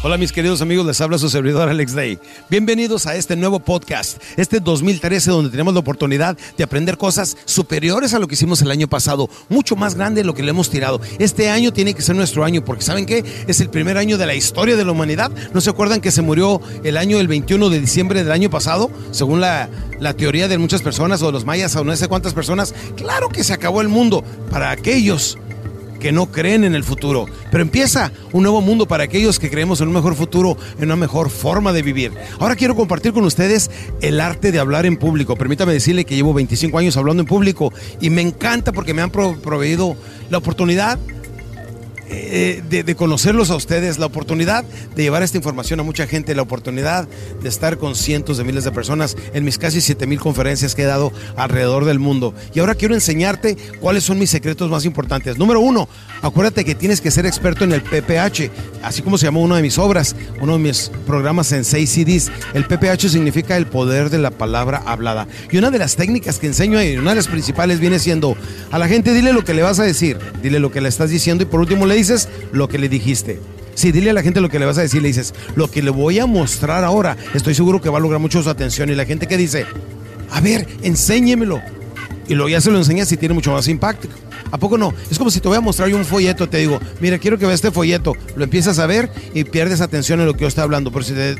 Hola mis queridos amigos, les habla su servidor Alex Day. Bienvenidos a este nuevo podcast, este 2013 donde tenemos la oportunidad de aprender cosas superiores a lo que hicimos el año pasado, mucho más grande de lo que le hemos tirado. Este año tiene que ser nuestro año porque ¿saben qué? Es el primer año de la historia de la humanidad. ¿No se acuerdan que se murió el año el 21 de diciembre del año pasado? Según la, la teoría de muchas personas o de los mayas o no sé cuántas personas. Claro que se acabó el mundo para aquellos que no creen en el futuro. Pero empieza un nuevo mundo para aquellos que creemos en un mejor futuro, en una mejor forma de vivir. Ahora quiero compartir con ustedes el arte de hablar en público. Permítame decirle que llevo 25 años hablando en público y me encanta porque me han proveído la oportunidad eh, de, conocerlos a ustedes, la oportunidad de llevar esta información a mucha gente, la oportunidad de estar con cientos de miles de personas en mis casi 7 mil conferencias que he dado alrededor del mundo. Y ahora quiero enseñarte cuáles son mis secretos más importantes. Número uno, acuérdate que tienes que ser experto en el PPH, así como se llamó una de mis obras, uno de mis programas en 6 CDs. El PPH significa el poder de la palabra hablada. Y una de las técnicas que enseño y una de las principales viene siendo a la gente dile lo que le vas a decir, dile lo que le estás diciendo y por último le dices lo que le dijiste. Sí, dile a la gente lo que le vas a decir, le dices, lo que le voy a mostrar ahora, estoy seguro que va a lograr mucho su atención. Y la gente que dice, a ver, enséñemelo. Y luego ya se lo enseñas y tiene mucho más impacto. ¿A poco no? Es como si te voy a mostrar yo un folleto, te digo, mira, quiero que veas este folleto. Lo empiezas a ver y pierdes atención en lo que yo estoy hablando. Pero si te,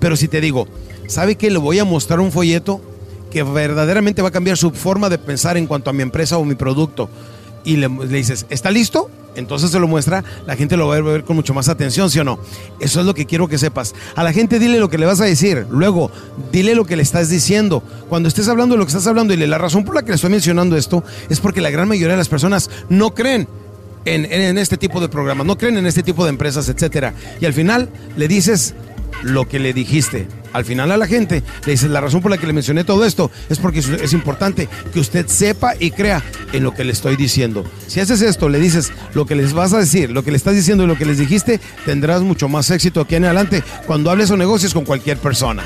pero si te digo, ¿sabe que le voy a mostrar un folleto que verdaderamente va a cambiar su forma de pensar en cuanto a mi empresa o mi producto? Y le, dices, ¿está listo? entonces se lo muestra, la gente lo va a ver con mucho más atención, ¿sí o no? Eso es lo que quiero que sepas. A la gente dile lo que le vas a decir, luego dile lo que le estás diciendo. Cuando estés hablando de lo que estás hablando, y la razón por la que le estoy mencionando esto es porque la gran mayoría de las personas no creen. En, en este tipo de programas, no creen en este tipo de empresas, etcétera. Y al final le dices lo que le dijiste. Al final a la gente le dices, la razón por la que le mencioné todo esto es porque es importante que usted sepa y crea en lo que le estoy diciendo. Si haces esto, le dices lo que les vas a decir, lo que le estás diciendo y lo que les dijiste, tendrás mucho más éxito aquí en adelante cuando hables o negocies con cualquier persona.